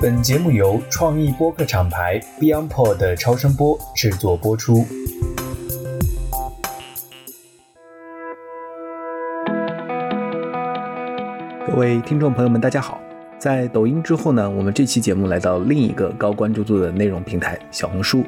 本节目由创意播客厂牌 BeyondPod 的超声波制作播出。各位听众朋友们，大家好！在抖音之后呢，我们这期节目来到另一个高关注度的内容平台——小红书。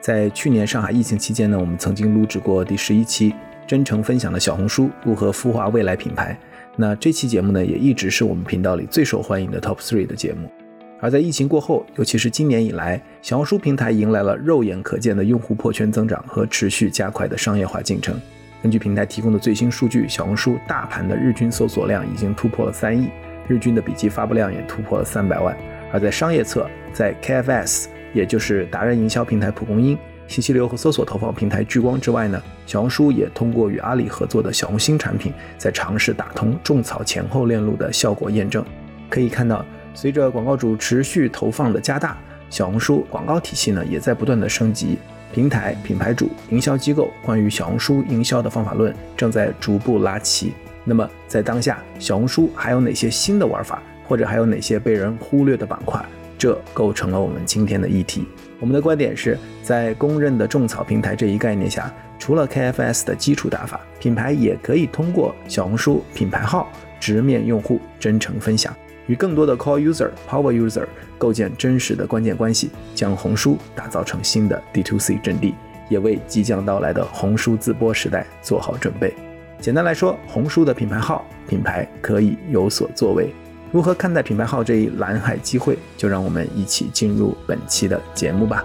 在去年上海疫情期间呢，我们曾经录制过第十一期，真诚分享的小红书如何孵化未来品牌。那这期节目呢，也一直是我们频道里最受欢迎的 Top Three 的节目。而在疫情过后，尤其是今年以来，小红书平台迎来了肉眼可见的用户破圈增长和持续加快的商业化进程。根据平台提供的最新数据，小红书大盘的日均搜索量已经突破了三亿，日均的笔记发布量也突破了三百万。而在商业侧，在 KFS，也就是达人营销平台蒲公英、信息流和搜索投放平台聚光之外呢，小红书也通过与阿里合作的小红新产品，在尝试打通种草前后链路的效果验证。可以看到。随着广告主持续投放的加大，小红书广告体系呢也在不断的升级。平台、品牌主、营销机构关于小红书营销的方法论正在逐步拉齐。那么在当下，小红书还有哪些新的玩法，或者还有哪些被人忽略的板块？这构成了我们今天的议题。我们的观点是在公认的种草平台这一概念下，除了 KFS 的基础打法，品牌也可以通过小红书品牌号直面用户，真诚分享。与更多的 Core User、Power User 构建真实的关键关系，将红书打造成新的 D2C 阵地，也为即将到来的红书自播时代做好准备。简单来说，红书的品牌号品牌可以有所作为。如何看待品牌号这一蓝海机会？就让我们一起进入本期的节目吧。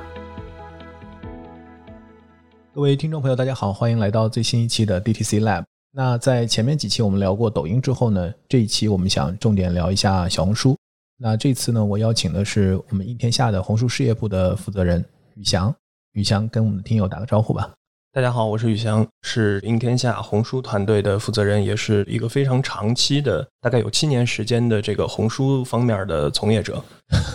各位听众朋友，大家好，欢迎来到最新一期的 DTC Lab。那在前面几期我们聊过抖音之后呢，这一期我们想重点聊一下小红书。那这次呢，我邀请的是我们应天下的红书事业部的负责人宇翔。宇翔跟我们的听友打个招呼吧。大家好，我是宇翔，是应天下红书团队的负责人，也是一个非常长期的，大概有七年时间的这个红书方面的从业者。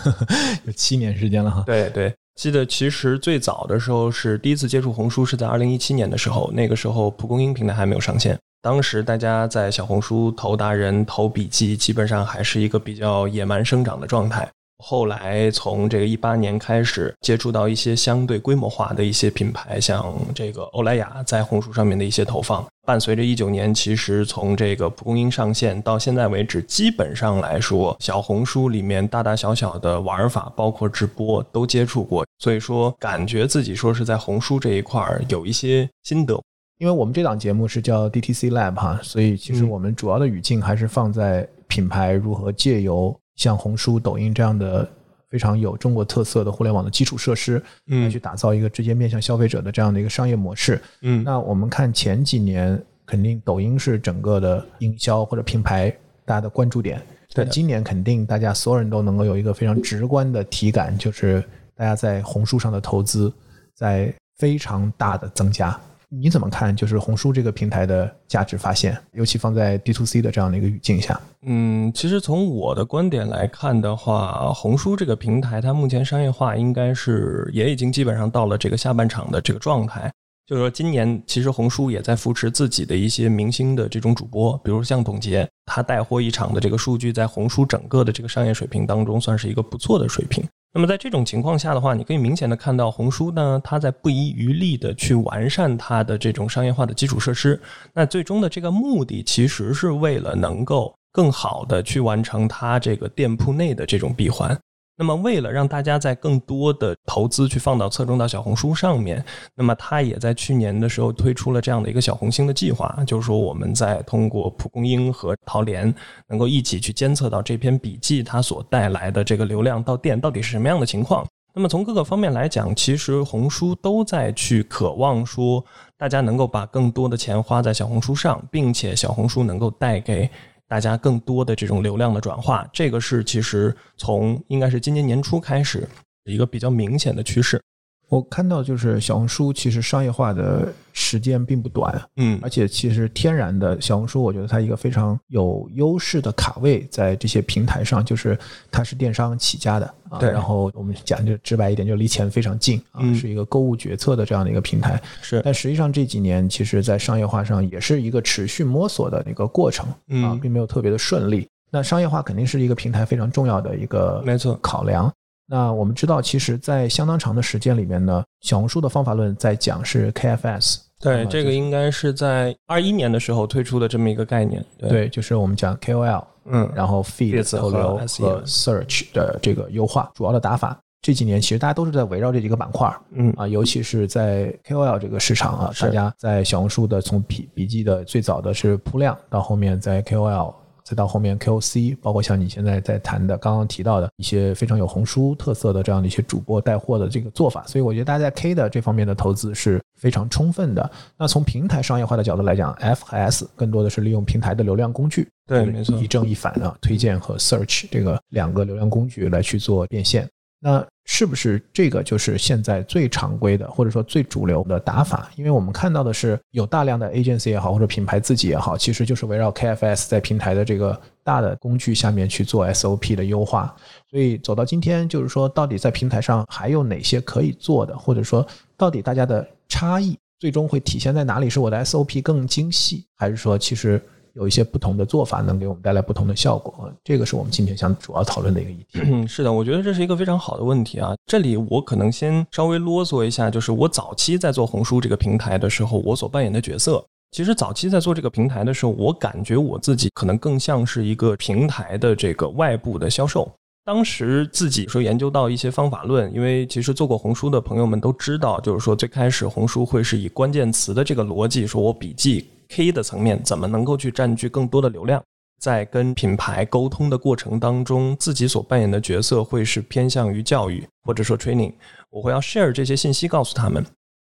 有七年时间了哈。对对。记得其实最早的时候是第一次接触红书是在二零一七年的时候，那个时候蒲公英平台还没有上线，当时大家在小红书投达人、投笔记，基本上还是一个比较野蛮生长的状态。后来从这个一八年开始接触到一些相对规模化的一些品牌，像这个欧莱雅在红书上面的一些投放。伴随着一九年，其实从这个蒲公英上线到现在为止，基本上来说，小红书里面大大小小的玩法，包括直播都接触过。所以说，感觉自己说是在红书这一块儿有一些心得。因为我们这档节目是叫 DTC Lab 哈，所以其实我们主要的语境还是放在品牌如何借由。像红书、抖音这样的非常有中国特色的互联网的基础设施，来去打造一个直接面向消费者的这样的一个商业模式。嗯，那我们看前几年，肯定抖音是整个的营销或者品牌大家的关注点。但，今年肯定大家所有人都能够有一个非常直观的体感，就是大家在红书上的投资在非常大的增加。你怎么看？就是红书这个平台的价值发现，尤其放在 D to C 的这样的一个语境下。嗯，其实从我的观点来看的话，红书这个平台它目前商业化应该是也已经基本上到了这个下半场的这个状态。就是说，今年其实红书也在扶持自己的一些明星的这种主播，比如像董洁，他带货一场的这个数据，在红书整个的这个商业水平当中，算是一个不错的水平。那么在这种情况下的话，你可以明显的看到红书呢，它在不遗余力的去完善它的这种商业化的基础设施。那最终的这个目的，其实是为了能够更好的去完成它这个店铺内的这种闭环。那么，为了让大家在更多的投资去放到侧重到小红书上面，那么他也在去年的时候推出了这样的一个小红星的计划，就是说我们在通过蒲公英和淘联能够一起去监测到这篇笔记它所带来的这个流量到店到底是什么样的情况。那么从各个方面来讲，其实红书都在去渴望说大家能够把更多的钱花在小红书上，并且小红书能够带给。大家更多的这种流量的转化，这个是其实从应该是今年年初开始一个比较明显的趋势。我看到就是小红书其实商业化的时间并不短，嗯，而且其实天然的小红书，我觉得它一个非常有优势的卡位在这些平台上，就是它是电商起家的，对。然后我们讲就直白一点，就离钱非常近啊，是一个购物决策的这样的一个平台。是。但实际上这几年，其实在商业化上也是一个持续摸索的一个过程啊，并没有特别的顺利。那商业化肯定是一个平台非常重要的一个没错考量。那我们知道，其实，在相当长的时间里面呢，小红书的方法论在讲是 KFS。对，这个应该是在二一年的时候推出的这么一个概念。对，就是我们讲 KOL，嗯，然后 feed 投流和 search 的这个优化，主要的打法。这几年其实大家都是在围绕这几个板块嗯啊，尤其是在 KOL 这个市场啊，大家在小红书的从笔笔记的最早的是铺量，到后面在 KOL。再到后面 KOC，包括像你现在在谈的刚刚提到的一些非常有红书特色的这样的一些主播带货的这个做法，所以我觉得大家在 K 的这方面的投资是非常充分的。那从平台商业化的角度来讲，F 和 S 更多的是利用平台的流量工具，对，没错，一正一反啊，推荐和 Search 这个两个流量工具来去做变现。那是不是这个就是现在最常规的，或者说最主流的打法？因为我们看到的是有大量的 agency 也好，或者品牌自己也好，其实就是围绕 KFS 在平台的这个大的工具下面去做 SOP 的优化。所以走到今天，就是说到底在平台上还有哪些可以做的，或者说到底大家的差异最终会体现在哪里？是我的 SOP 更精细，还是说其实？有一些不同的做法能给我们带来不同的效果，这个是我们今天想主要讨论的一个议题。嗯，是的，我觉得这是一个非常好的问题啊。这里我可能先稍微啰嗦一下，就是我早期在做红书这个平台的时候，我所扮演的角色，其实早期在做这个平台的时候，我感觉我自己可能更像是一个平台的这个外部的销售。当时自己说研究到一些方法论，因为其实做过红书的朋友们都知道，就是说最开始红书会是以关键词的这个逻辑，说我笔记。K 的层面怎么能够去占据更多的流量？在跟品牌沟通的过程当中，自己所扮演的角色会是偏向于教育或者说 training。我会要 share 这些信息告诉他们。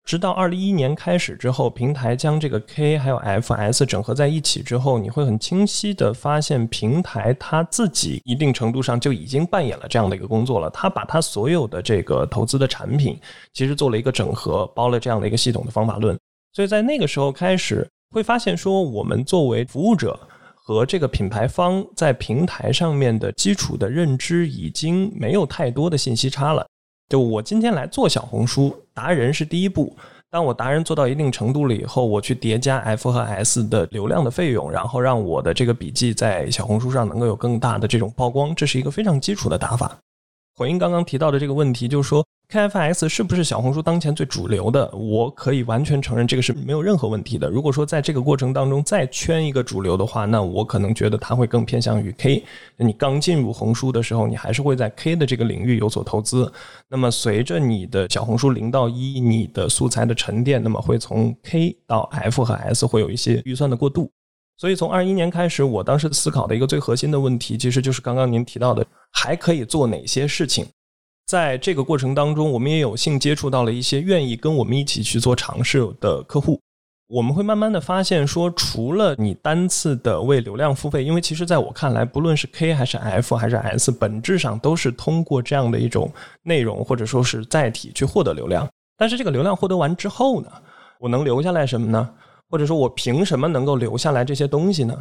直到二零一一年开始之后，平台将这个 K 还有 FS 整合在一起之后，你会很清晰的发现，平台它自己一定程度上就已经扮演了这样的一个工作了。它把它所有的这个投资的产品，其实做了一个整合，包了这样的一个系统的方法论。所以在那个时候开始。会发现说，我们作为服务者和这个品牌方在平台上面的基础的认知已经没有太多的信息差了。就我今天来做小红书达人是第一步，当我达人做到一定程度了以后，我去叠加 F 和 S 的流量的费用，然后让我的这个笔记在小红书上能够有更大的这种曝光，这是一个非常基础的打法。回应刚刚提到的这个问题，就是说。KFS 是不是小红书当前最主流的？我可以完全承认这个是没有任何问题的。如果说在这个过程当中再圈一个主流的话，那我可能觉得它会更偏向于 K。你刚进入红书的时候，你还是会在 K 的这个领域有所投资。那么随着你的小红书零到一，你的素材的沉淀，那么会从 K 到 F 和 S 会有一些预算的过渡。所以从二一年开始，我当时思考的一个最核心的问题，其实就是刚刚您提到的，还可以做哪些事情。在这个过程当中，我们也有幸接触到了一些愿意跟我们一起去做尝试的客户。我们会慢慢的发现，说除了你单次的为流量付费，因为其实在我看来，不论是 K 还是 F 还是 S，本质上都是通过这样的一种内容或者说是载体去获得流量。但是这个流量获得完之后呢，我能留下来什么呢？或者说我凭什么能够留下来这些东西呢？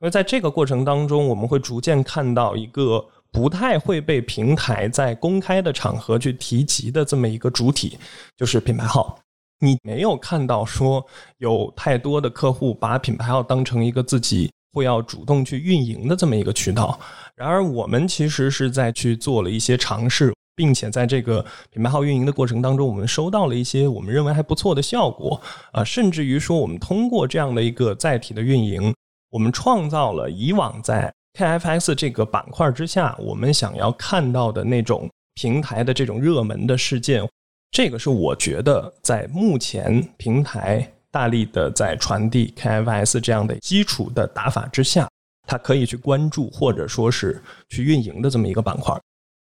因为在这个过程当中，我们会逐渐看到一个。不太会被平台在公开的场合去提及的这么一个主体，就是品牌号。你没有看到说有太多的客户把品牌号当成一个自己会要主动去运营的这么一个渠道。然而，我们其实是在去做了一些尝试，并且在这个品牌号运营的过程当中，我们收到了一些我们认为还不错的效果啊，甚至于说，我们通过这样的一个载体的运营，我们创造了以往在 KFX 这个板块之下，我们想要看到的那种平台的这种热门的事件，这个是我觉得在目前平台大力的在传递 KFX 这样的基础的打法之下，它可以去关注或者说是去运营的这么一个板块。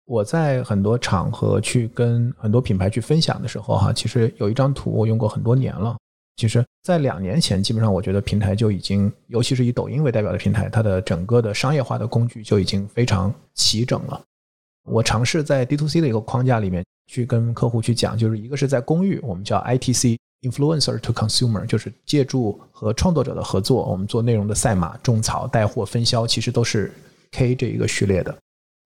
我在很多场合去跟很多品牌去分享的时候，哈，其实有一张图我用过很多年了。其实，在两年前，基本上我觉得平台就已经，尤其是以抖音为代表的平台，它的整个的商业化的工具就已经非常齐整了。我尝试在 D to C 的一个框架里面去跟客户去讲，就是一个是在公域，我们叫 ITC（Influencer to Consumer），就是借助和创作者的合作，我们做内容的赛马、种草、带货、分销，其实都是 K 这一个序列的。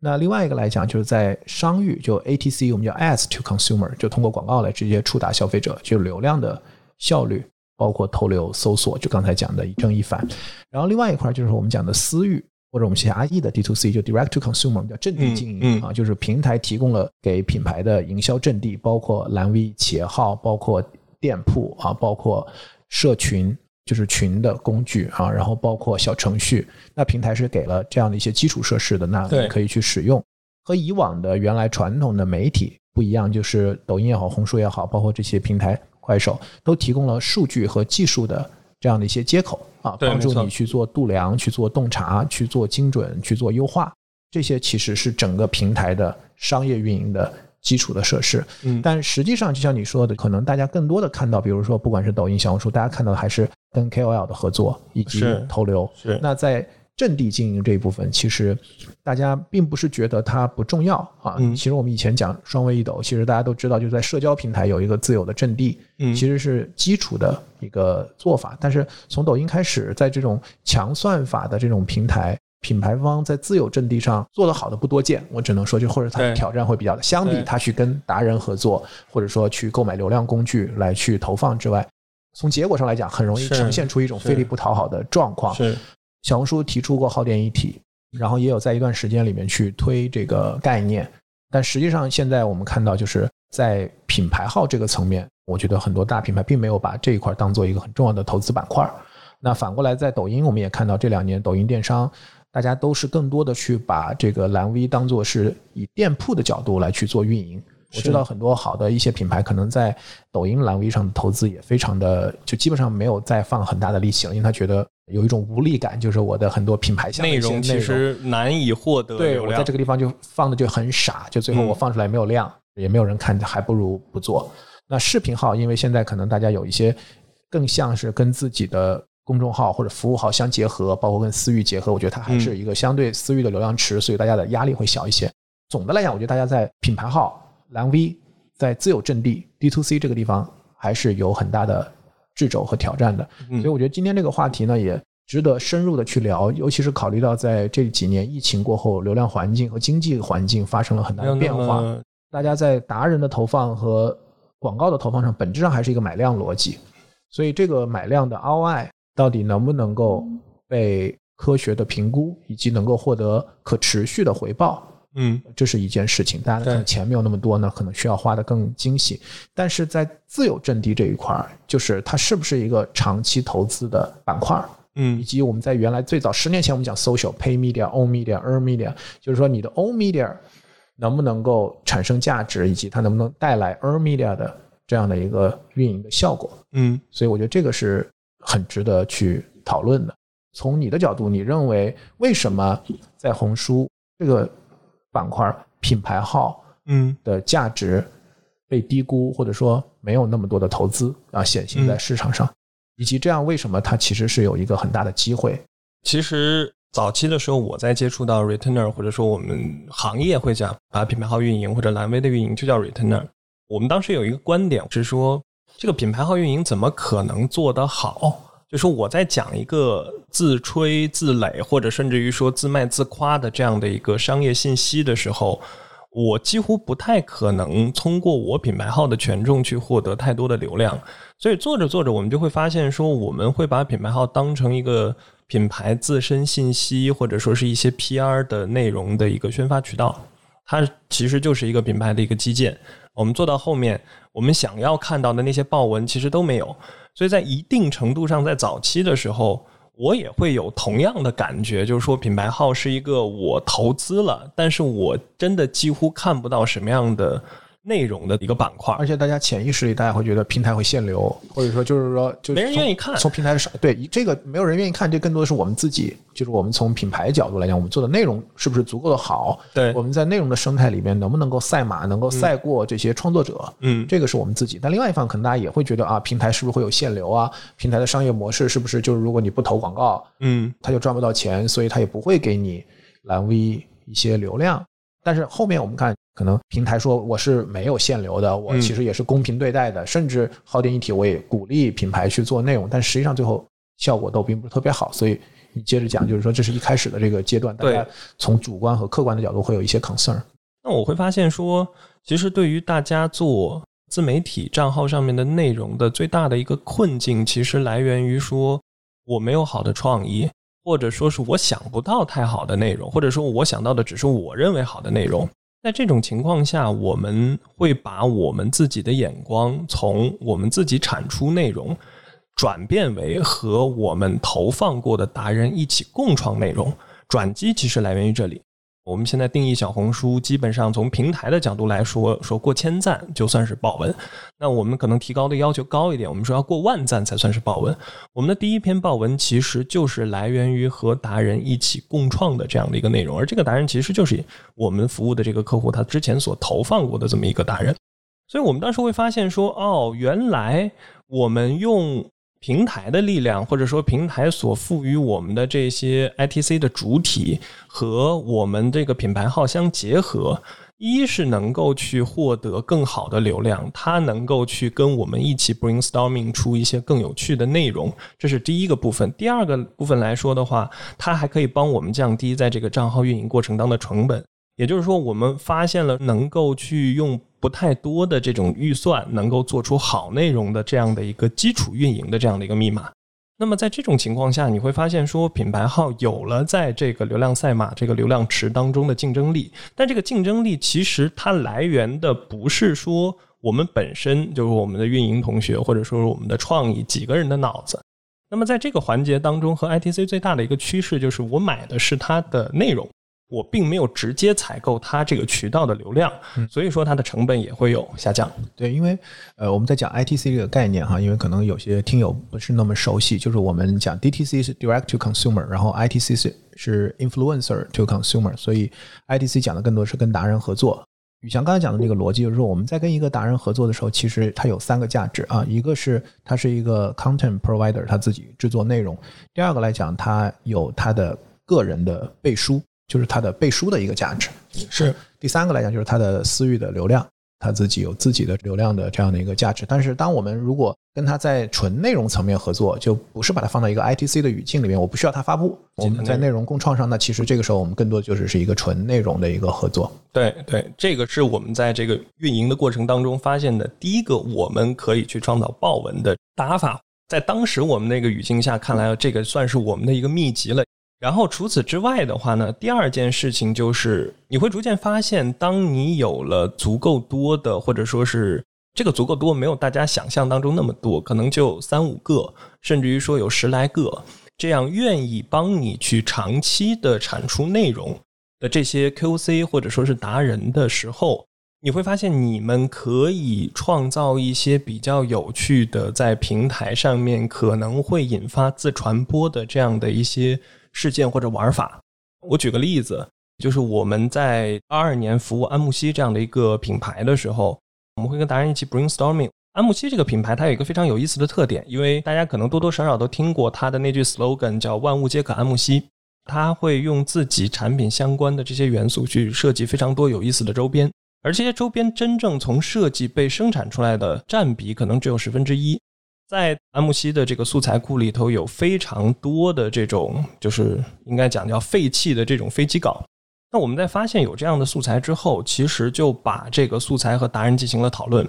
那另外一个来讲，就是在商域，就 ATC，我们叫 As to Consumer，就通过广告来直接触达消费者，就流量的。效率包括投流、搜索，就刚才讲的一正一反。然后另外一块就是我们讲的私域，或者我们写 IE 的 D to C，就 Direct to Consumer，叫阵地经营啊，就是平台提供了给品牌的营销阵地，包括蓝 V 企业号，包括店铺啊，包括社群，就是群的工具啊，然后包括小程序。那平台是给了这样的一些基础设施的，那你可以去使用。和以往的原来传统的媒体不一样，就是抖音也好，红书也好，包括这些平台，快手都提供了数据和技术的这样的一些接口啊，帮助你去做度量、去做洞察、去做精准、去做优化。这些其实是整个平台的商业运营的基础的设施。嗯，但实际上就像你说的，可能大家更多的看到，比如说不管是抖音、小红书，大家看到的还是跟 KOL 的合作以及投流。是那在。阵地经营这一部分，其实大家并不是觉得它不重要啊。其实我们以前讲双微一抖，其实大家都知道，就在社交平台有一个自有的阵地，其实是基础的一个做法。但是从抖音开始，在这种强算法的这种平台，品牌方在自有阵地上做得好的不多见。我只能说，就或者他的挑战会比较的，相比他去跟达人合作，或者说去购买流量工具来去投放之外，从结果上来讲，很容易呈现出一种费力不讨好的状况。是。小红书提出过耗电一体，然后也有在一段时间里面去推这个概念，但实际上现在我们看到，就是在品牌号这个层面，我觉得很多大品牌并没有把这一块当做一个很重要的投资板块。那反过来，在抖音，我们也看到这两年抖音电商，大家都是更多的去把这个蓝 V 当做是以店铺的角度来去做运营。我知道很多好的一些品牌，可能在抖音蓝 V 上的投资也非常的，就基本上没有再放很大的力气了，因为他觉得。有一种无力感，就是我的很多品牌内容其实难以获得。对我在这个地方就放的就很傻，就最后我放出来没有量，也没有人看，还不如不做。那视频号，因为现在可能大家有一些更像是跟自己的公众号或者服务号相结合，包括跟私域结合，我觉得它还是一个相对私域的流量池，所以大家的压力会小一些。总的来讲，我觉得大家在品牌号蓝 V 在自有阵地 D to C 这个地方还是有很大的。掣肘和挑战的，所以我觉得今天这个话题呢，也值得深入的去聊，尤其是考虑到在这几年疫情过后，流量环境和经济环境发生了很大的变化，大家在达人的投放和广告的投放上，本质上还是一个买量逻辑，所以这个买量的 ROI 到底能不能够被科学的评估，以及能够获得可持续的回报？嗯，这是一件事情，大家可能钱没有那么多呢，可能需要花的更精细。但是在自有阵地这一块儿，就是它是不是一个长期投资的板块？嗯，以及我们在原来最早十年前我们讲 social pay media own media earn media，就是说你的 own media 能不能够产生价值，以及它能不能带来 earn media 的这样的一个运营的效果？嗯，所以我觉得这个是很值得去讨论的。从你的角度，你认为为什么在红书这个？板块品牌号，嗯，的价值被低估，或者说没有那么多的投资啊显现在市场上，以及这样为什么它其实是有一个很大的机会？其实早期的时候，我在接触到 returner，或者说我们行业会讲啊品牌号运营或者蓝 V 的运营就叫 returner。我们当时有一个观点是说，这个品牌号运营怎么可能做得好？就是我在讲一个自吹自擂，或者甚至于说自卖自夸的这样的一个商业信息的时候，我几乎不太可能通过我品牌号的权重去获得太多的流量。所以做着做着，我们就会发现说，我们会把品牌号当成一个品牌自身信息，或者说是一些 PR 的内容的一个宣发渠道。它其实就是一个品牌的一个基建。我们做到后面，我们想要看到的那些报文其实都没有。所以在一定程度上，在早期的时候，我也会有同样的感觉，就是说品牌号是一个我投资了，但是我真的几乎看不到什么样的。内容的一个板块，而且大家潜意识里，大家会觉得平台会限流，或者说就是说，就没人愿意看。从平台上，对这个没有人愿意看，这更多的是我们自己，就是我们从品牌角度来讲，我们做的内容是不是足够的好？对，我们在内容的生态里面能不能够赛马，能够赛过这些创作者？嗯，这个是我们自己。但另外一方，可能大家也会觉得啊，平台是不是会有限流啊？平台的商业模式是不是就是如果你不投广告，嗯，他就赚不到钱，所以他也不会给你蓝 V 一些流量。但是后面我们看。可能平台说我是没有限流的，我其实也是公平对待的，甚至耗电一体我也鼓励品牌去做内容，但实际上最后效果都并不是特别好。所以你接着讲，就是说这是一开始的这个阶段，大家从主观和客观的角度会有一些 concern。那我会发现说，其实对于大家做自媒体账号上面的内容的最大的一个困境，其实来源于说我没有好的创意。或者说是我想不到太好的内容，或者说我想到的只是我认为好的内容。在这种情况下，我们会把我们自己的眼光从我们自己产出内容，转变为和我们投放过的达人一起共创内容。转机其实来源于这里。我们现在定义小红书，基本上从平台的角度来说，说过千赞就算是爆文。那我们可能提高的要求高一点，我们说要过万赞才算是爆文。我们的第一篇爆文其实就是来源于和达人一起共创的这样的一个内容，而这个达人其实就是我们服务的这个客户他之前所投放过的这么一个达人。所以我们当时会发现说，哦，原来我们用。平台的力量，或者说平台所赋予我们的这些 ITC 的主体和我们这个品牌号相结合，一是能够去获得更好的流量，它能够去跟我们一起 brainstorming 出一些更有趣的内容，这是第一个部分。第二个部分来说的话，它还可以帮我们降低在这个账号运营过程当的成本。也就是说，我们发现了能够去用不太多的这种预算，能够做出好内容的这样的一个基础运营的这样的一个密码。那么在这种情况下，你会发现说，品牌号有了在这个流量赛马、这个流量池当中的竞争力。但这个竞争力其实它来源的不是说我们本身就是我们的运营同学，或者说我们的创意几个人的脑子。那么在这个环节当中，和 ITC 最大的一个趋势就是，我买的是它的内容。我并没有直接采购它这个渠道的流量，所以说它的成本也会有下降。对，因为呃，我们在讲 ITC 这个概念哈，因为可能有些听友不是那么熟悉，就是我们讲 DTC 是 Direct to Consumer，然后 ITC 是是 Influencer to Consumer，所以 ITC 讲的更多是跟达人合作。宇翔刚才讲的那个逻辑就是说，我们在跟一个达人合作的时候，其实它有三个价值啊，一个是它是一个 Content Provider，他自己制作内容；第二个来讲，它有它的个人的背书。就是它的背书的一个价值，是第三个来讲，就是它的私域的流量，它自己有自己的流量的这样的一个价值。但是，当我们如果跟它在纯内容层面合作，就不是把它放到一个 ITC 的语境里面，我不需要它发布。我们在内容共创上，那其实这个时候我们更多就是是一个纯内容的一个合作。对对，这个是我们在这个运营的过程当中发现的第一个，我们可以去创造爆文的打法。在当时我们那个语境下，看来这个算是我们的一个秘籍了。然后除此之外的话呢，第二件事情就是你会逐渐发现，当你有了足够多的，或者说是这个足够多，没有大家想象当中那么多，可能就三五个，甚至于说有十来个，这样愿意帮你去长期的产出内容的这些 QC 或者说是达人的时候，你会发现你们可以创造一些比较有趣的，在平台上面可能会引发自传播的这样的一些。事件或者玩法，我举个例子，就是我们在二二年服务安慕希这样的一个品牌的时候，我们会跟达人一起 brainstorming。安慕希这个品牌它有一个非常有意思的特点，因为大家可能多多少少都听过它的那句 slogan 叫“万物皆可安慕希”，它会用自己产品相关的这些元素去设计非常多有意思的周边，而这些周边真正从设计被生产出来的占比可能只有十分之一。在安慕希的这个素材库里头，有非常多的这种，就是应该讲叫废弃的这种飞机稿。那我们在发现有这样的素材之后，其实就把这个素材和达人进行了讨论。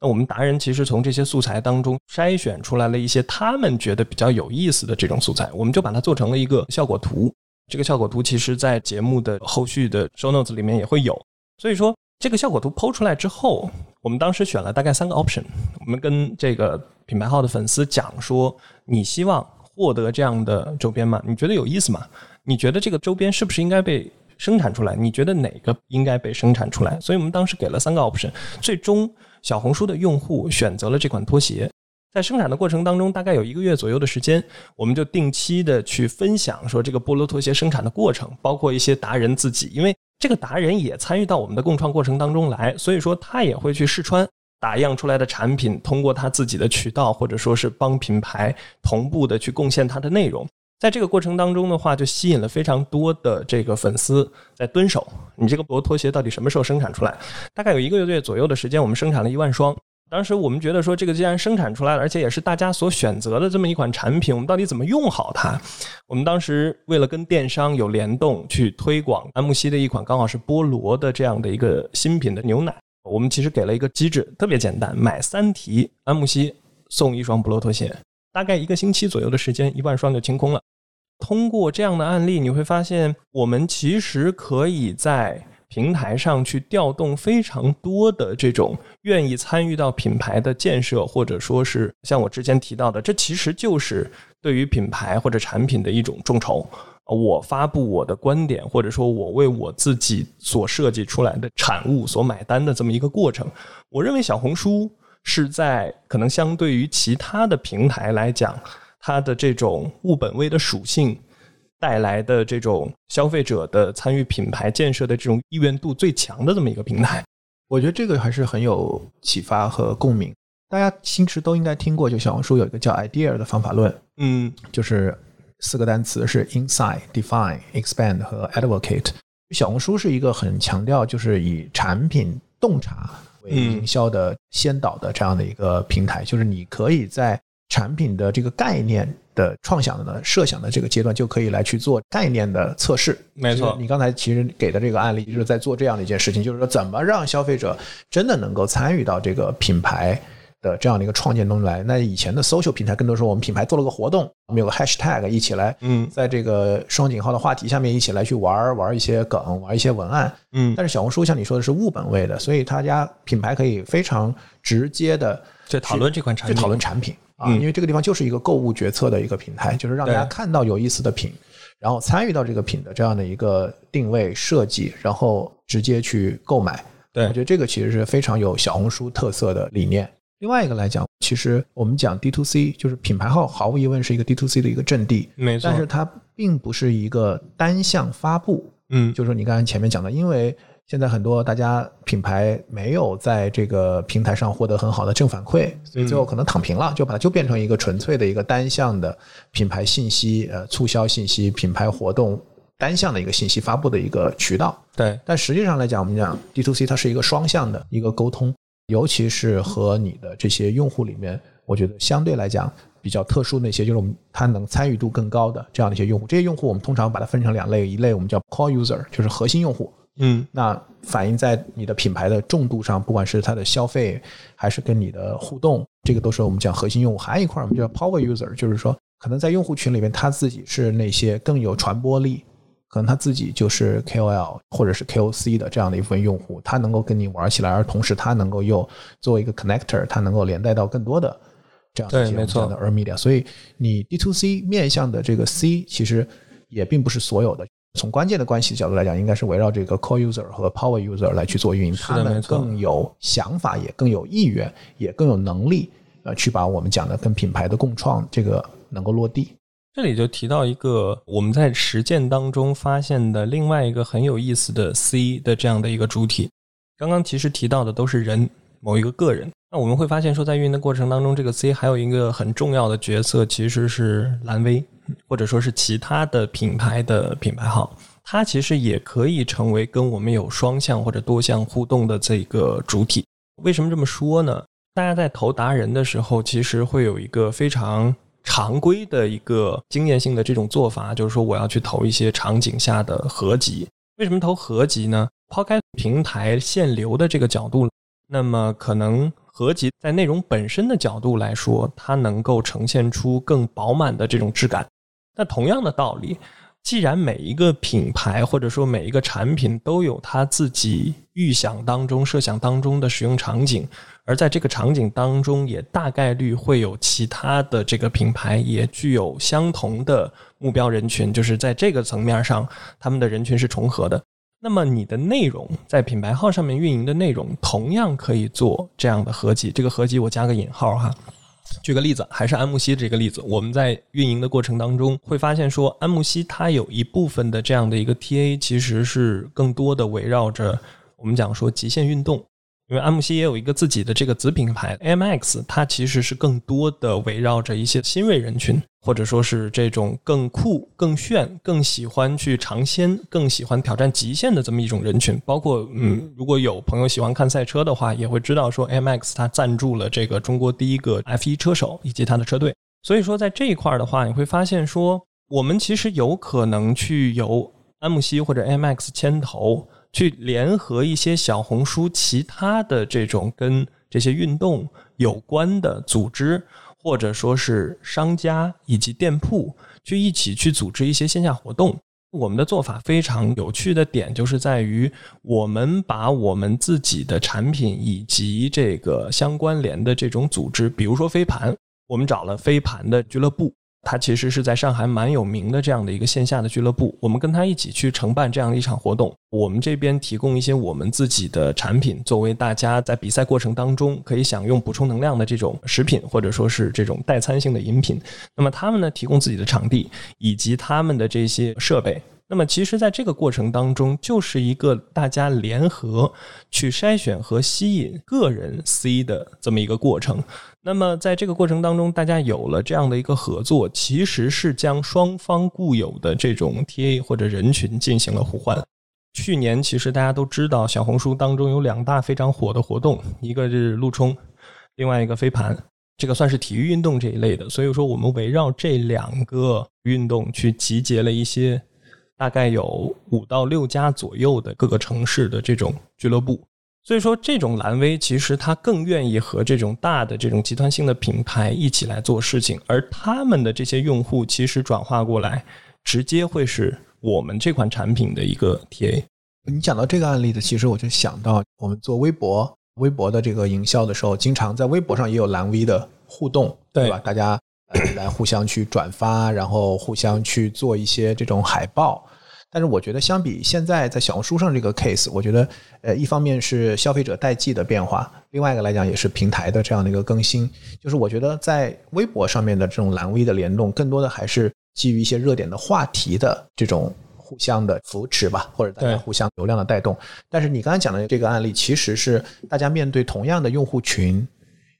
那我们达人其实从这些素材当中筛选出来了一些他们觉得比较有意思的这种素材，我们就把它做成了一个效果图。这个效果图其实在节目的后续的 show notes 里面也会有。所以说。这个效果图剖出来之后，我们当时选了大概三个 option。我们跟这个品牌号的粉丝讲说：“你希望获得这样的周边吗？你觉得有意思吗？你觉得这个周边是不是应该被生产出来？你觉得哪个应该被生产出来？”所以我们当时给了三个 option。最终，小红书的用户选择了这款拖鞋。在生产的过程当中，大概有一个月左右的时间，我们就定期的去分享说这个菠萝拖鞋生产的过程，包括一些达人自己，因为。这个达人也参与到我们的共创过程当中来，所以说他也会去试穿打样出来的产品，通过他自己的渠道，或者说是帮品牌同步的去贡献他的内容。在这个过程当中的话，就吸引了非常多的这个粉丝在蹲守。你这个薄拖鞋到底什么时候生产出来？大概有一个月左右的时间，我们生产了一万双。当时我们觉得说，这个既然生产出来了，而且也是大家所选择的这么一款产品，我们到底怎么用好它？我们当时为了跟电商有联动，去推广安慕希的一款刚好是菠萝的这样的一个新品的牛奶，我们其实给了一个机制，特别简单，买三提安慕希送一双菠萝拖鞋，大概一个星期左右的时间，一万双就清空了。通过这样的案例，你会发现，我们其实可以在平台上去调动非常多的这种愿意参与到品牌的建设，或者说是像我之前提到的，这其实就是对于品牌或者产品的一种众筹。我发布我的观点，或者说我为我自己所设计出来的产物所买单的这么一个过程。我认为小红书是在可能相对于其他的平台来讲。它的这种物本位的属性带来的这种消费者的参与品牌建设的这种意愿度最强的这么一个平台，我觉得这个还是很有启发和共鸣。大家其实都应该听过，就小红书有一个叫 idea 的方法论，嗯，就是四个单词是 insight、define、expand 和 advocate。小红书是一个很强调就是以产品洞察为营销的先导的这样的一个平台，就是你可以在产品的这个概念的创想的呢，设想的这个阶段就可以来去做概念的测试。没错，你刚才其实给的这个案例就是在做这样的一件事情，就是说怎么让消费者真的能够参与到这个品牌的这样的一个创建中来。那以前的 social 平台更多是我们品牌做了个活动，我们有个 hashtag 一起来，嗯，在这个双井号的话题下面一起来去玩玩一些梗，玩一些文案，嗯。但是小红书像你说的是物本位的，所以他家品牌可以非常直接的去讨论这款产品，去讨论产品。啊，因为这个地方就是一个购物决策的一个平台，就是让大家看到有意思的品，然后参与到这个品的这样的一个定位设计，然后直接去购买。对，我觉得这个其实是非常有小红书特色的理念。另外一个来讲，其实我们讲 D to C，就是品牌号毫无疑问是一个 D to C 的一个阵地，没错。但是它并不是一个单向发布，嗯，就是说你刚才前面讲的，因为。现在很多大家品牌没有在这个平台上获得很好的正反馈，所以最后可能躺平了，就把它就变成一个纯粹的一个单向的品牌信息、呃促销信息、品牌活动单向的一个信息发布的一个渠道。对，但实际上来讲，我们讲 D to C 它是一个双向的一个沟通，尤其是和你的这些用户里面，我觉得相对来讲比较特殊那些，就是我们它能参与度更高的这样的一些用户。这些用户我们通常把它分成两类，一类我们叫 Core User，就是核心用户。嗯，那反映在你的品牌的重度上，不管是它的消费，还是跟你的互动，这个都是我们讲核心用户。还有一块我们叫 Power User，就是说，可能在用户群里面，他自己是那些更有传播力，可能他自己就是 KOL 或者是 KOC 的这样的一部分用户，他能够跟你玩起来，而同时他能够又作为一个 Connector，他能够连带到更多的这样的没错的 Earn Media。所以你 D to C 面向的这个 C，其实也并不是所有的。从关键的关系角度来讲，应该是围绕这个 core user 和 power user 来去做运营，他们更有想法，也更有意愿，也更有能力，呃，去把我们讲的跟品牌的共创这个能够落地。这里就提到一个我们在实践当中发现的另外一个很有意思的 C 的这样的一个主体。刚刚其实提到的都是人，某一个个人。那我们会发现说，在运营的过程当中，这个 C 还有一个很重要的角色，其实是蓝 V。或者说是其他的品牌的品牌号，它其实也可以成为跟我们有双向或者多项互动的这个主体。为什么这么说呢？大家在投达人的时候，其实会有一个非常常规的一个经验性的这种做法，就是说我要去投一些场景下的合集。为什么投合集呢？抛开平台限流的这个角度，那么可能。合集在内容本身的角度来说，它能够呈现出更饱满的这种质感。那同样的道理，既然每一个品牌或者说每一个产品都有它自己预想当中、设想当中的使用场景，而在这个场景当中，也大概率会有其他的这个品牌也具有相同的目标人群，就是在这个层面上，他们的人群是重合的。那么你的内容在品牌号上面运营的内容，同样可以做这样的合集。这个合集我加个引号哈。举个例子，还是安慕希这个例子，我们在运营的过程当中会发现说，安慕希它有一部分的这样的一个 TA，其实是更多的围绕着我们讲说极限运动。因为安慕希也有一个自己的这个子品牌 MX，它其实是更多的围绕着一些新锐人群，或者说是这种更酷、更炫、更喜欢去尝鲜、更喜欢挑战极限的这么一种人群。包括嗯，如果有朋友喜欢看赛车的话，也会知道说 MX 它赞助了这个中国第一个 F1 车手以及他的车队。所以说在这一块的话，你会发现说，我们其实有可能去由安慕希或者 MX 牵头。去联合一些小红书其他的这种跟这些运动有关的组织，或者说是商家以及店铺，去一起去组织一些线下活动。我们的做法非常有趣的点，就是在于我们把我们自己的产品以及这个相关联的这种组织，比如说飞盘，我们找了飞盘的俱乐部。它其实是在上海蛮有名的这样的一个线下的俱乐部，我们跟他一起去承办这样的一场活动。我们这边提供一些我们自己的产品，作为大家在比赛过程当中可以享用补充能量的这种食品，或者说是这种代餐性的饮品。那么他们呢，提供自己的场地以及他们的这些设备。那么其实，在这个过程当中，就是一个大家联合去筛选和吸引个人 C 的这么一个过程。那么在这个过程当中，大家有了这样的一个合作，其实是将双方固有的这种 TA 或者人群进行了互换。去年其实大家都知道，小红书当中有两大非常火的活动，一个是陆冲，另外一个飞盘，这个算是体育运动这一类的。所以说，我们围绕这两个运动去集结了一些。大概有五到六家左右的各个城市的这种俱乐部，所以说这种蓝 V 其实它更愿意和这种大的这种集团性的品牌一起来做事情，而他们的这些用户其实转化过来，直接会是我们这款产品的一个 TA。你讲到这个案例的，其实我就想到我们做微博，微博的这个营销的时候，经常在微博上也有蓝 V 的互动，对吧？大家来互相去转发，然后互相去做一些这种海报。但是我觉得，相比现在在小红书上这个 case，我觉得，呃，一方面是消费者代际的变化，另外一个来讲也是平台的这样的一个更新。就是我觉得在微博上面的这种蓝 V 的联动，更多的还是基于一些热点的话题的这种互相的扶持吧，或者大家互相流量的带动。但是你刚才讲的这个案例，其实是大家面对同样的用户群，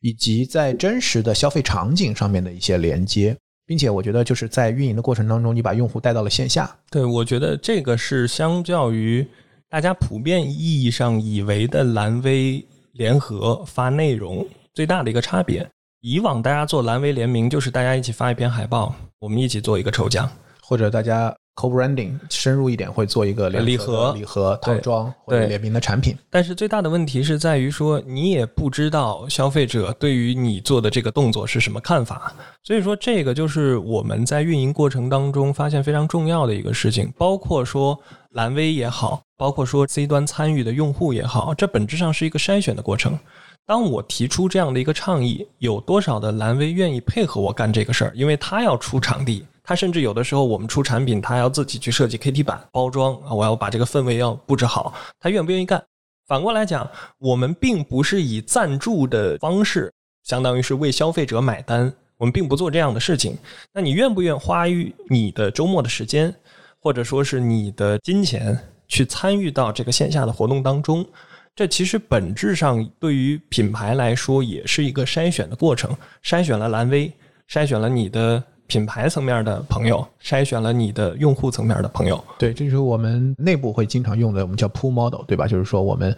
以及在真实的消费场景上面的一些连接。并且我觉得就是在运营的过程当中，你把用户带到了线下。对，我觉得这个是相较于大家普遍意义上以为的蓝 V 联合发内容最大的一个差别。以往大家做蓝 V 联名，就是大家一起发一篇海报，我们一起做一个抽奖，或者大家。Co-branding 深入一点会做一个礼盒、礼盒套装或者联名的产品，但是最大的问题是在于说你也不知道消费者对于你做的这个动作是什么看法，所以说这个就是我们在运营过程当中发现非常重要的一个事情，包括说蓝 V 也好，包括说 C 端参与的用户也好，这本质上是一个筛选的过程。当我提出这样的一个倡议，有多少的蓝 V 愿意配合我干这个事儿？因为他要出场地。他甚至有的时候，我们出产品，他要自己去设计 KT 板包装啊，我要把这个氛围要布置好，他愿不愿意干？反过来讲，我们并不是以赞助的方式，相当于是为消费者买单，我们并不做这样的事情。那你愿不愿花于你的周末的时间，或者说是你的金钱去参与到这个线下的活动当中？这其实本质上对于品牌来说，也是一个筛选的过程，筛选了蓝 V，筛选了你的。品牌层面的朋友筛选了你的用户层面的朋友，对，这就是我们内部会经常用的，我们叫 pull model，对吧？就是说我们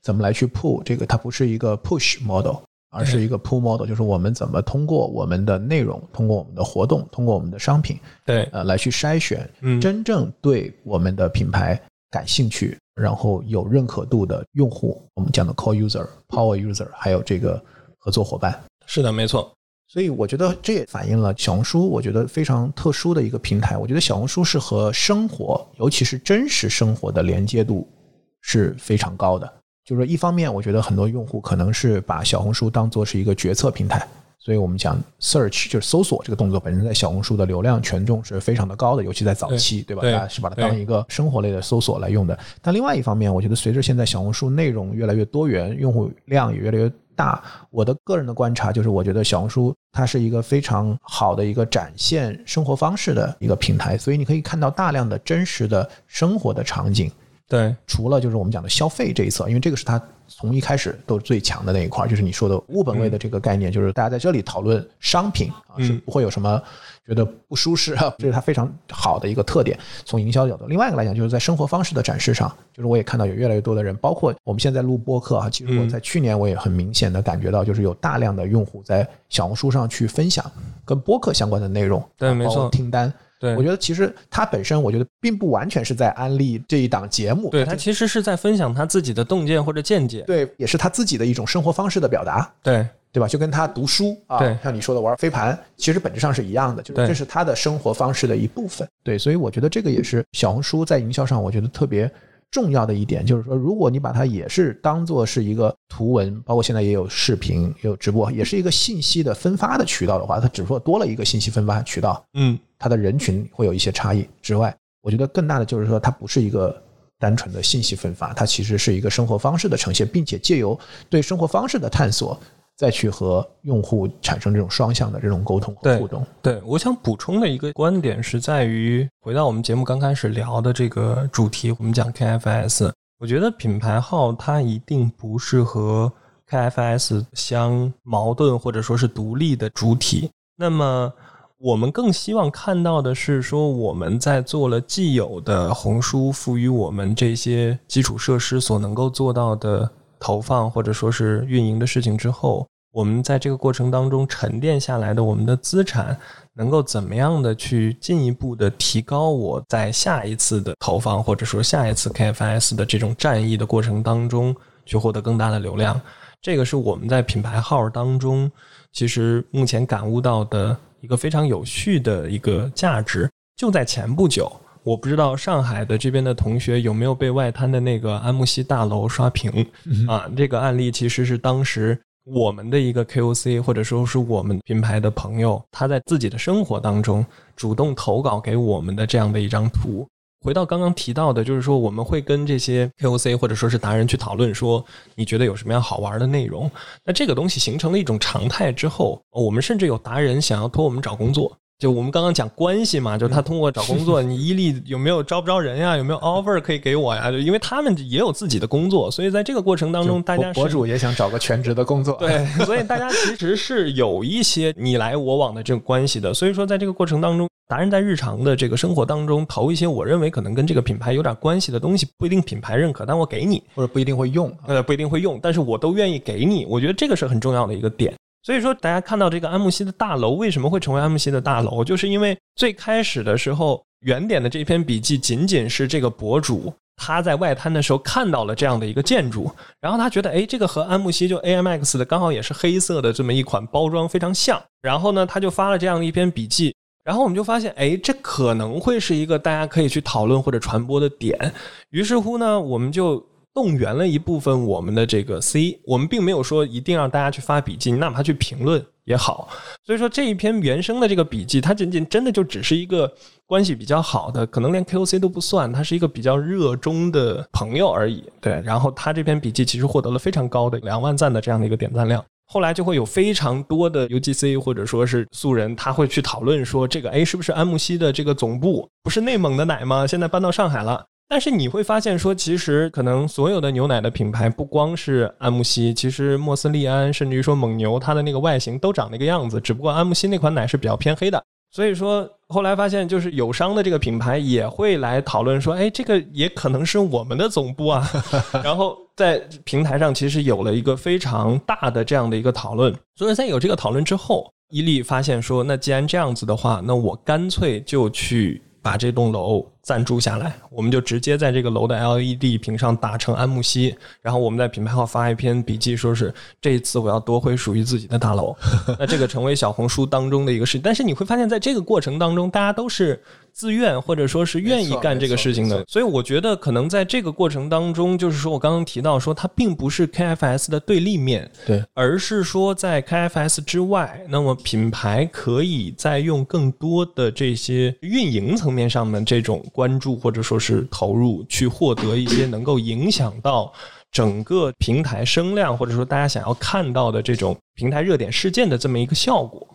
怎么来去 pull 这个，它不是一个 push model，而是一个 pull model，就是我们怎么通过我们的内容，通过我们的活动，通过我们的商品，对，呃，来去筛选真正对我们的品牌感兴趣，然后有认可度的用户，我们讲的 core user、power user，还有这个合作伙伴。是的，没错。所以我觉得这也反映了小红书，我觉得非常特殊的一个平台。我觉得小红书是和生活，尤其是真实生活的连接度是非常高的。就是说，一方面，我觉得很多用户可能是把小红书当做是一个决策平台，所以我们讲 search 就是搜索这个动作本身在小红书的流量权重是非常的高的，尤其在早期，对吧？大家是把它当一个生活类的搜索来用的。但另外一方面，我觉得随着现在小红书内容越来越多元，用户量也越来越。大，我的个人的观察就是，我觉得小红书它是一个非常好的一个展现生活方式的一个平台，所以你可以看到大量的真实的生活的场景。对，除了就是我们讲的消费这一侧，因为这个是它从一开始都是最强的那一块，就是你说的物本位的这个概念，就是大家在这里讨论商品啊，是不会有什么。觉得不舒适，这是它非常好的一个特点。从营销角度，另外一个来讲，就是在生活方式的展示上，就是我也看到有越来越多的人，包括我们现在录播客啊，其实我在去年我也很明显的感觉到，就是有大量的用户在小红书上去分享跟播客相关的内容，对，没错，听单。对，我觉得其实他本身，我觉得并不完全是在安利这一档节目，对他其实是在分享他自己的洞见或者见解，对，也是他自己的一种生活方式的表达。对。对吧？就跟他读书啊，对像你说的玩飞盘，其实本质上是一样的，就是这是他的生活方式的一部分。对，所以我觉得这个也是小红书在营销上，我觉得特别重要的一点，就是说，如果你把它也是当做是一个图文，包括现在也有视频、也有直播，也是一个信息的分发的渠道的话，它只不过多了一个信息分发渠道，嗯，它的人群会有一些差异之外，我觉得更大的就是说，它不是一个单纯的信息分发，它其实是一个生活方式的呈现，并且借由对生活方式的探索，再去和用户产生这种双向的这种沟通和互动。对，我想补充的一个观点是在于，回到我们节目刚开始聊的这个主题，我们讲 KFS，我觉得品牌号它一定不是和 KFS 相矛盾或者说是独立的主体。那么，我们更希望看到的是说，我们在做了既有的红书赋予我们这些基础设施所能够做到的投放或者说是运营的事情之后，我们在这个过程当中沉淀下来的我们的资产，能够怎么样的去进一步的提高我在下一次的投放或者说下一次 KFS 的这种战役的过程当中去获得更大的流量。这个是我们在品牌号当中，其实目前感悟到的一个非常有趣的一个价值。就在前不久，我不知道上海的这边的同学有没有被外滩的那个安慕希大楼刷屏啊？这个案例其实是当时我们的一个 KOC，或者说是我们品牌的朋友，他在自己的生活当中主动投稿给我们的这样的一张图。回到刚刚提到的，就是说我们会跟这些 KOC 或者说是达人去讨论，说你觉得有什么样好玩的内容？那这个东西形成了一种常态之后，我们甚至有达人想要托我们找工作。就我们刚刚讲关系嘛，就是他通过找工作，你伊利有没有招不招人呀？有没有 offer 可以给我呀？就因为他们也有自己的工作，所以在这个过程当中，大家博博主也想找个全职的工作，对，所以大家其实是有一些你来我往的这个关系的。所以说，在这个过程当中，达人在日常的这个生活当中投一些我认为可能跟这个品牌有点关系的东西，不一定品牌认可，但我给你，或者不一定会用。呃，不一定会用，但是我都愿意给你。我觉得这个是很重要的一个点。所以说，大家看到这个安慕希的大楼为什么会成为安慕希的大楼，就是因为最开始的时候，原点的这篇笔记仅仅是这个博主他在外滩的时候看到了这样的一个建筑，然后他觉得，哎，这个和安慕希就 AMX 的刚好也是黑色的这么一款包装非常像，然后呢，他就发了这样的一篇笔记。然后我们就发现，哎，这可能会是一个大家可以去讨论或者传播的点。于是乎呢，我们就动员了一部分我们的这个 C，我们并没有说一定让大家去发笔记，哪怕去评论也好。所以说这一篇原生的这个笔记，它仅仅真的就只是一个关系比较好的，可能连 KOC 都不算，他是一个比较热衷的朋友而已。对，然后他这篇笔记其实获得了非常高的两万赞的这样的一个点赞量。后来就会有非常多的 UGC 或者说是素人，他会去讨论说这个哎是不是安慕希的这个总部不是内蒙的奶吗？现在搬到上海了。但是你会发现说，其实可能所有的牛奶的品牌不光是安慕希，其实莫斯利安甚至于说蒙牛，它的那个外形都长那个样子，只不过安慕希那款奶是比较偏黑的。所以说后来发现，就是友商的这个品牌也会来讨论说，哎，这个也可能是我们的总部啊。然后在平台上其实有了一个非常大的这样的一个讨论。所以在有这个讨论之后，伊利发现说，那既然这样子的话，那我干脆就去把这栋楼暂住下来，我们就直接在这个楼的 LED 屏上打成安慕希，然后我们在品牌号发一篇笔记，说是这一次我要夺回属于自己的大楼。那这个成为小红书当中的一个事，但是你会发现在这个过程当中，大家都是自愿或者说是愿意干这个事情的，所以我觉得可能在这个过程当中，就是说我刚刚提到说它并不是 KFS 的对立面，对，而是说在 KFS 之外，那么品牌可以再用更多的这些运营层面上的这种关注或者说是投入，去获得一些能够影响到整个平台声量或者说大家想要看到的这种平台热点事件的这么一个效果。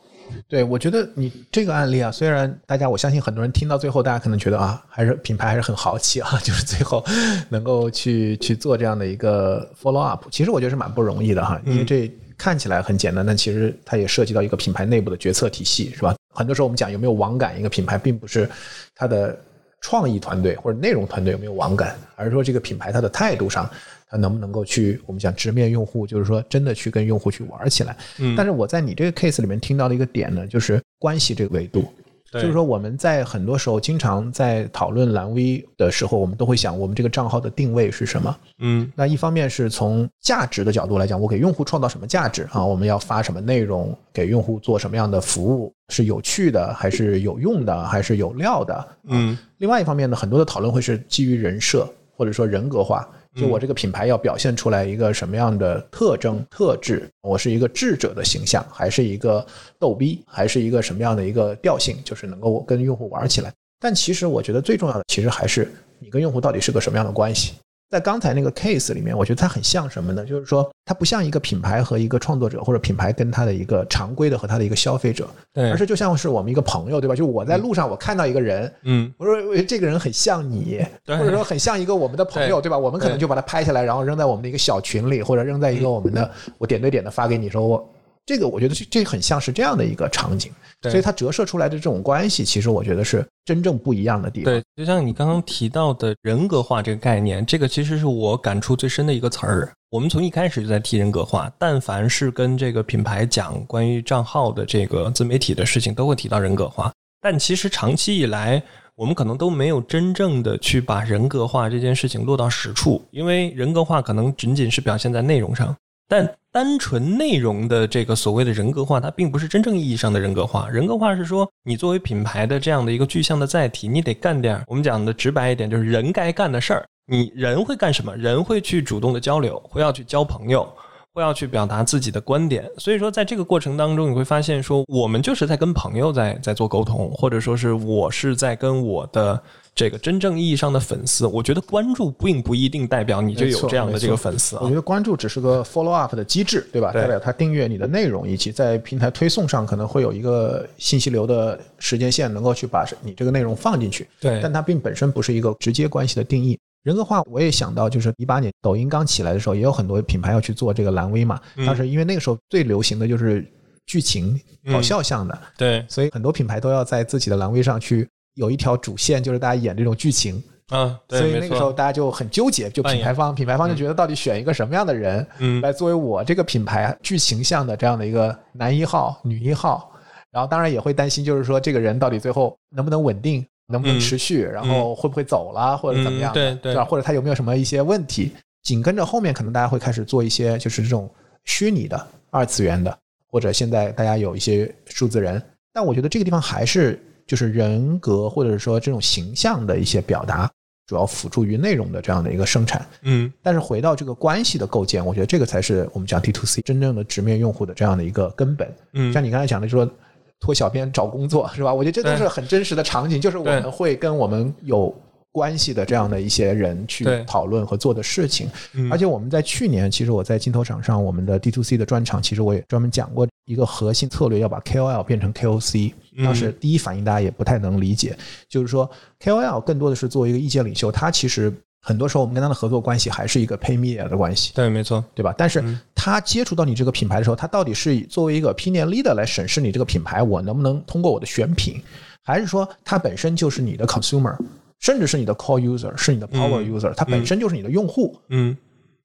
对，我觉得你这个案例啊，虽然大家我相信很多人听到最后，大家可能觉得啊，还是品牌还是很豪气啊，就是最后能够去去做这样的一个 follow up，其实我觉得是蛮不容易的哈，因为这看起来很简单，但其实它也涉及到一个品牌内部的决策体系，是吧？很多时候我们讲有没有网感，一个品牌并不是它的创意团队或者内容团队有没有网感，而是说这个品牌它的态度上。它能不能够去我们讲直面用户，就是说真的去跟用户去玩起来。嗯但是我在你这个 case 里面听到的一个点呢，就是关系这个维度。就是说我们在很多时候经常在讨论蓝 V 的时候，我们都会想我们这个账号的定位是什么。嗯那一方面是从价值的角度来讲，我给用户创造什么价值啊？我们要发什么内容，给用户做什么样的服务，是有趣的，还是有用的，还是有料的？嗯另外一方面呢，很多的讨论会是基于人设或者说人格化，就我这个品牌要表现出来一个什么样的特征特质？我是一个智者的形象，还是一个逗逼，还是一个什么样的一个调性？就是能够跟用户玩起来。但其实我觉得最重要的，其实还是你跟用户到底是个什么样的关系。在刚才那个 case 里面，我觉得它很像什么呢？就是说，它不像一个品牌和一个创作者，或者品牌跟它的一个常规的和它的一个消费者，对。而是就像是我们一个朋友，对吧？就我在路上我看到一个人，嗯。我说喂这个人很像你，对。或者说很像一个我们的朋友，对。对吧？我们可能就把它拍下来，然后扔在我们的一个小群里，或者扔在一个我们的我点对点的发给你，说我这个我觉得这这很像是这样的一个场景，对所以它折射出来的这种关系，其实我觉得是真正不一样的地方。对，就像你刚刚提到的人格化这个概念，这个其实是我感触最深的一个词儿。我们从一开始就在提人格化，但凡是跟这个品牌讲关于账号的这个自媒体的事情，都会提到人格化。但其实长期以来，我们可能都没有真正的去把人格化这件事情落到实处，因为人格化可能仅仅是表现在内容上。但单纯内容的这个所谓的人格化，它并不是真正意义上的人格化。人格化是说，你作为品牌的这样的一个具象的载体，你得干点儿我们讲的直白一点，就是人该干的事儿。你人会干什么？人会去主动的交流，会要去交朋友，会要去表达自己的观点。所以说，在这个过程当中，你会发现说，我们就是在跟朋友在在做沟通，或者说是我是在跟我的这个真正意义上的粉丝。我觉得关注并不一定代表你就有这样的这个粉丝啊我觉。得关注只是个 follow up 的机制，对吧？对代表他订阅你的内容，以及在平台推送上可能会有一个信息流的时间线，能够去把你这个内容放进去。对但它并本身不是一个直接关系的定义。人格化，我也想到，就是一八年抖音刚起来的时候，也有很多品牌要去做这个蓝 V 嘛。嗯当时因为那个时候最流行的就是剧情搞笑向的，对所以很多品牌都要在自己的蓝 V 上去有一条主线，就是大家演这种剧情。啊，所以，那个时候大家就很纠结，就品牌方，品牌方就觉得到底选一个什么样的人，嗯。来作为我这个品牌剧情向的这样的一个男一号、女一号，然后当然也会担心，就是说这个人到底最后能不能稳定，能不能嗯。持续，然后会不会走了，或者怎么样，嗯对对。吧？或者他有没有什么一些问题？紧跟着后面可能大家会开始做一些就是这种虚拟的二次元的，或者现在大家有一些数字人，但我觉得这个地方还是就是人格或者说这种形象的一些表达。主要辅助于内容的这样的一个生产，嗯但是回到这个关系的构建，我觉得这个才是我们讲 D to C 真正的直面用户的这样的一个根本。嗯，像你刚才讲的，就说托小编找工作是吧？我觉得这都是很真实的场景，就是我们会跟我们有关系的这样的一些人去讨论和做的事情。嗯而且我们在去年，其实我在镜头场上，我们的 D to C 的专场，其实我也专门讲过一个核心策略，要把 KOL 变成 KOC。当时第一反应大家也不太能理解，就是说 KOL 更多的是作为一个意见领袖，他其实很多时候我们跟他的合作关系还是一个 pay media 的关系。对，没错，对吧？但是嗯他接触到你这个品牌的时候，他到底是作为一个 opinion leader 来审视你这个品牌，我能不能通过我的选品，还是说他本身就是你的 consumer，甚至是你的 core user，是你的 power 嗯 user，他本身就是你的用户，嗯。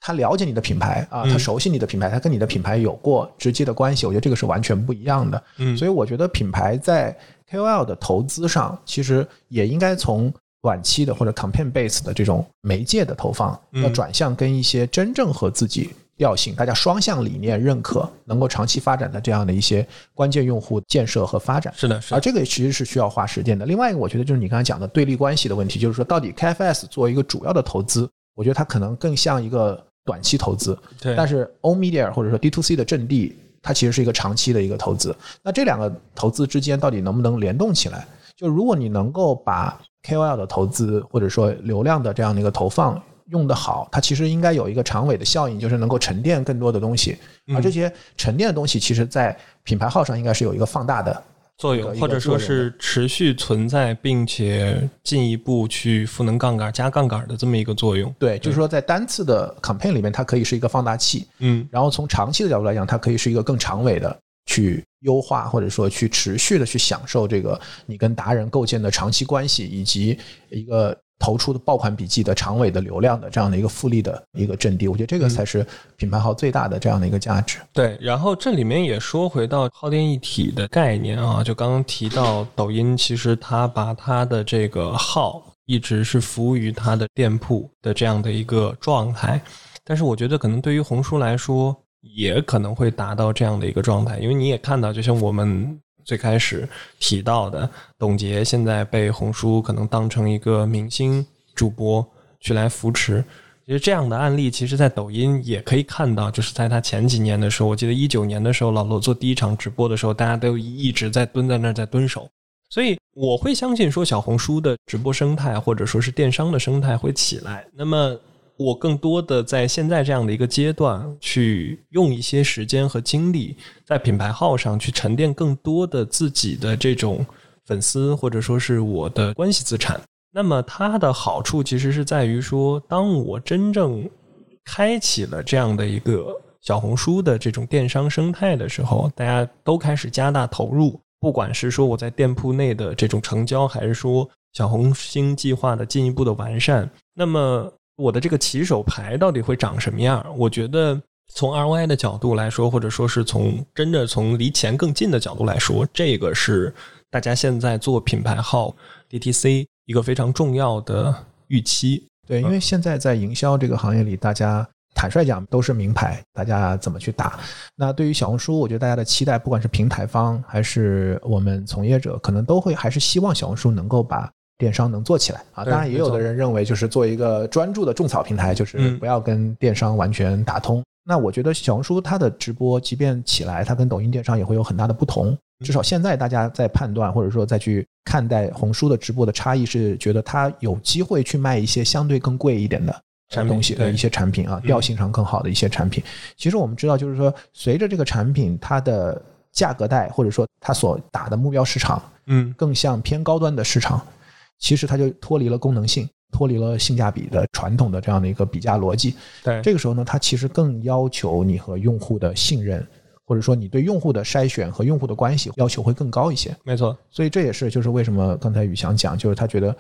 他了解你的品牌啊，嗯。他熟悉你的品牌，他跟你的品牌有过直接的关系，我觉得这个是完全不一样的。嗯，所以我觉得品牌在 KOL 的投资上，其实也应该从短期的或者 campaign base 的这种媒介的投放，嗯。要转向跟一些真正和自己调性、大家双向理念认可、能够长期发展的这样的一些关键用户建设和发展。是的，是的，而这个其实是需要花时间的。另外一个，我觉得就是你刚才讲的对立关系的问题，就是说到底 KFS 作为一个主要的投资，我觉得它可能更像一个短期投资，对，但是 O Media 或者说 D to C 的阵地，它其实是一个长期的一个投资。那这两个投资之间到底能不能联动起来？就如果你能够把 KOL 的投资或者说流量的这样的一个投放用得好，它其实应该有一个长尾的效应，就是能够沉淀更多的东西。嗯而这些沉淀的东西，其实在品牌号上应该是有一个放大的。作用，或者说是持续存在，并且进一步去赋能杠杆、加杠杆的这么一个作用。对，就是说在单次的 campaign 里面，它可以是一个放大器，嗯然后从长期的角度来讲，它可以是一个更长尾的去优化，或者说去持续的去享受这个你跟达人构建的长期关系，以及一个投出的爆款笔记的长尾的流量的这样的一个复利的一个阵地，我觉得这个才是品牌号最大的这样的一个价值。对，然后这里面也说回到耗电一体的概念啊，就刚刚提到抖音，其实它把它的这个号一直是服务于它的店铺的这样的一个状态，但是我觉得可能对于红书来说，也可能会达到这样的一个状态，因为你也看到，就像我们。最开始提到的董洁，现在被红书可能当成一个明星主播去来扶持。其实这样的案例，其实，在抖音也可以看到。就是在他前几年的时候，我记得一九年的时候，老罗做第一场直播的时候，大家都一直在蹲在那儿在蹲守。所以我会相信说，小红书的直播生态或者说是电商的生态会起来。那么。我更多的在现在这样的一个阶段，去用一些时间和精力在品牌号上去沉淀更多的自己的这种粉丝，或者说是我的关系资产。那么它的好处其实是在于说，当我真正开启了这样的一个小红书的这种电商生态的时候，大家都开始加大投入，不管是说我在店铺内的这种成交，还是说小红星计划的进一步的完善，那么。我的这个起手牌到底会长什么样？我觉得从 ROI 的角度来说，或者说是从真的从离钱更近的角度来说，这个是大家现在做品牌号 DTC 一个非常重要的预期。对，因为现在在营销这个行业里，大家坦率讲都是名牌，大家怎么去打？那对于小红书，我觉得大家的期待，不管是平台方还是我们从业者，可能都会还是希望小红书能够把。电商能做起来啊，当然也有的人认为，就是做一个专注的种草平台，就是不要跟电商完全打通。那我觉得小红书它的直播，即便起来，它跟抖音电商也会有很大的不同。至少现在大家在判断或者说再去看待红书的直播的差异，是觉得它有机会去卖一些相对更贵一点的东西的一些产品啊，调性上更好的一些产品。其实我们知道，就是说随着这个产品它的价格带或者说它所打的目标市场，嗯，更像偏高端的市场。其实它就脱离了功能性，脱离了性价比的传统的这样的一个比价逻辑。对，这个时候呢，它其实更要求你和用户的信任，或者说你对用户的筛选和用户的关系要求会更高一些。没错，所以这也是就是为什么刚才宇翔讲，就是他觉得，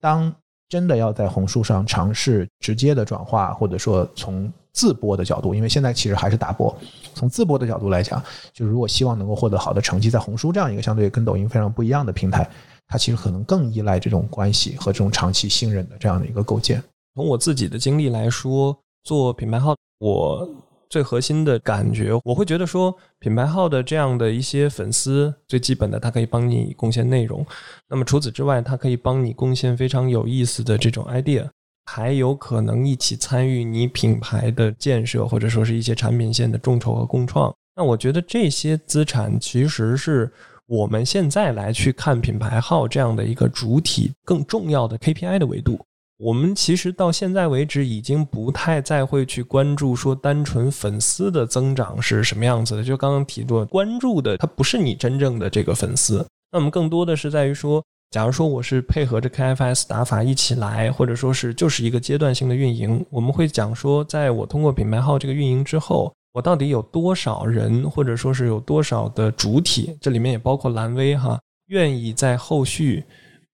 当真的要在红书上尝试直接的转化，或者说从自播的角度，因为现在其实还是打播，从自播的角度来讲，就是如果希望能够获得好的成绩，在红书这样一个相对跟抖音非常不一样的平台。它其实可能更依赖这种关系和这种长期信任的这样的一个构建。从我自己的经历来说，做品牌号，我最核心的感觉，我会觉得说，品牌号的这样的一些粉丝，最基本的，它可以帮你贡献内容。那么除此之外，它可以帮你贡献非常有意思的这种 idea，还有可能一起参与你品牌的建设，或者说是一些产品线的众筹和共创。那我觉得这些资产其实是。我们现在来去看品牌号这样的一个主体更重要的 KPI 的维度，我们其实到现在为止已经不太再会去关注说单纯粉丝的增长是什么样子的。就刚刚提过，关注的它不是你真正的这个粉丝，那么更多的是在于说，假如说我是配合着 KFS 打法一起来，或者说是就是一个阶段性的运营，我们会讲说，在我通过品牌号这个运营之后。我到底有多少人，或者说是有多少的主体？这里面也包括蓝威哈，愿意在后续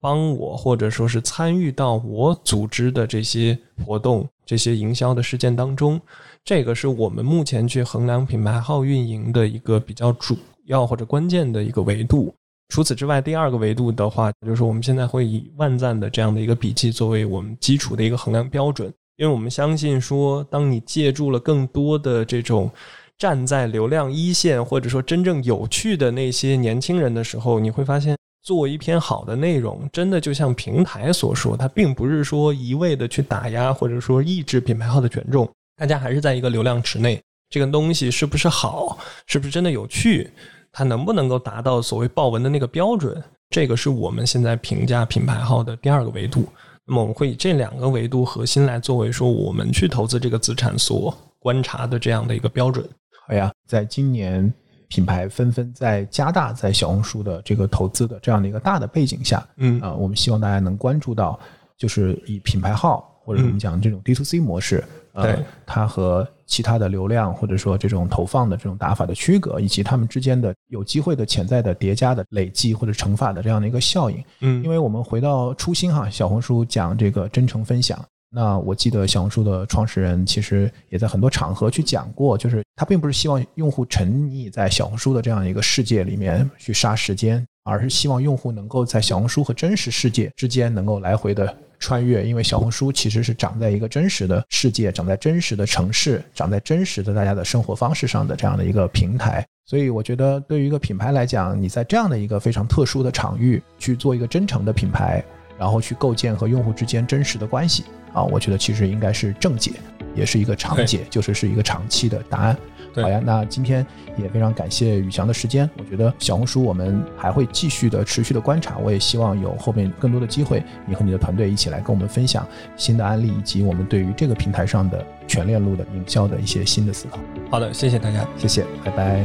帮我，或者说是参与到我组织的这些活动、这些营销的事件当中。这个是我们目前去衡量品牌号运营的一个比较主要或者关键的一个维度。除此之外，第二个维度的话，就是我们现在会以万赞的这样的一个笔记作为我们基础的一个衡量标准。因为我们相信说，当你借助了更多的这种站在流量一线，或者说真正有趣的那些年轻人的时候，你会发现，做一篇好的内容，真的就像平台所说，它并不是说一味的去打压或者说抑制品牌号的权重，大家还是在一个流量池内，这个东西是不是好，是不是真的有趣，它能不能够达到所谓爆文的那个标准，这个是我们现在评价品牌号的第二个维度。那么我们会以这两个维度核心来作为说我们去投资这个资产所观察的这样的一个标准。哎呀，在今年品牌纷纷在加大在小红书的这个投资的这样的一个大的背景下，嗯啊，我们希望大家能关注到，就是以品牌号或者我们讲这种 D to C 模式，对呃，它和其他的流量或者说这种投放的这种打法的区隔，以及它们之间的有机会的潜在的叠加的累积或者乘法的这样的一个效应。嗯因为我们回到初心哈，小红书讲这个真诚分享。那我记得小红书的创始人其实也在很多场合去讲过，就是他并不是希望用户沉溺在小红书的这样一个世界里面去杀时间，而是希望用户能够在小红书和真实世界之间能够来回的穿越，因为小红书其实是长在一个真实的世界，长在真实的城市，长在真实的大家的生活方式上的这样的一个平台。所以我觉得，对于一个品牌来讲，你在这样的一个非常特殊的场域去做一个真诚的品牌，然后去构建和用户之间真实的关系啊，我觉得其实应该是正解，也是一个长解，就是是一个长期的答案。对好呀，那今天也非常感谢宇翔的时间。我觉得小红书我们还会继续的持续的观察，我也希望有后面更多的机会，你和你的团队一起来跟我们分享新的案例，以及我们对于这个平台上的全链路的营销的一些新的思考。好的，谢谢大家。谢谢，拜拜。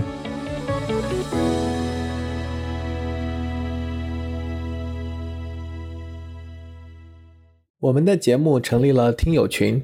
我们的节目成立了听友群，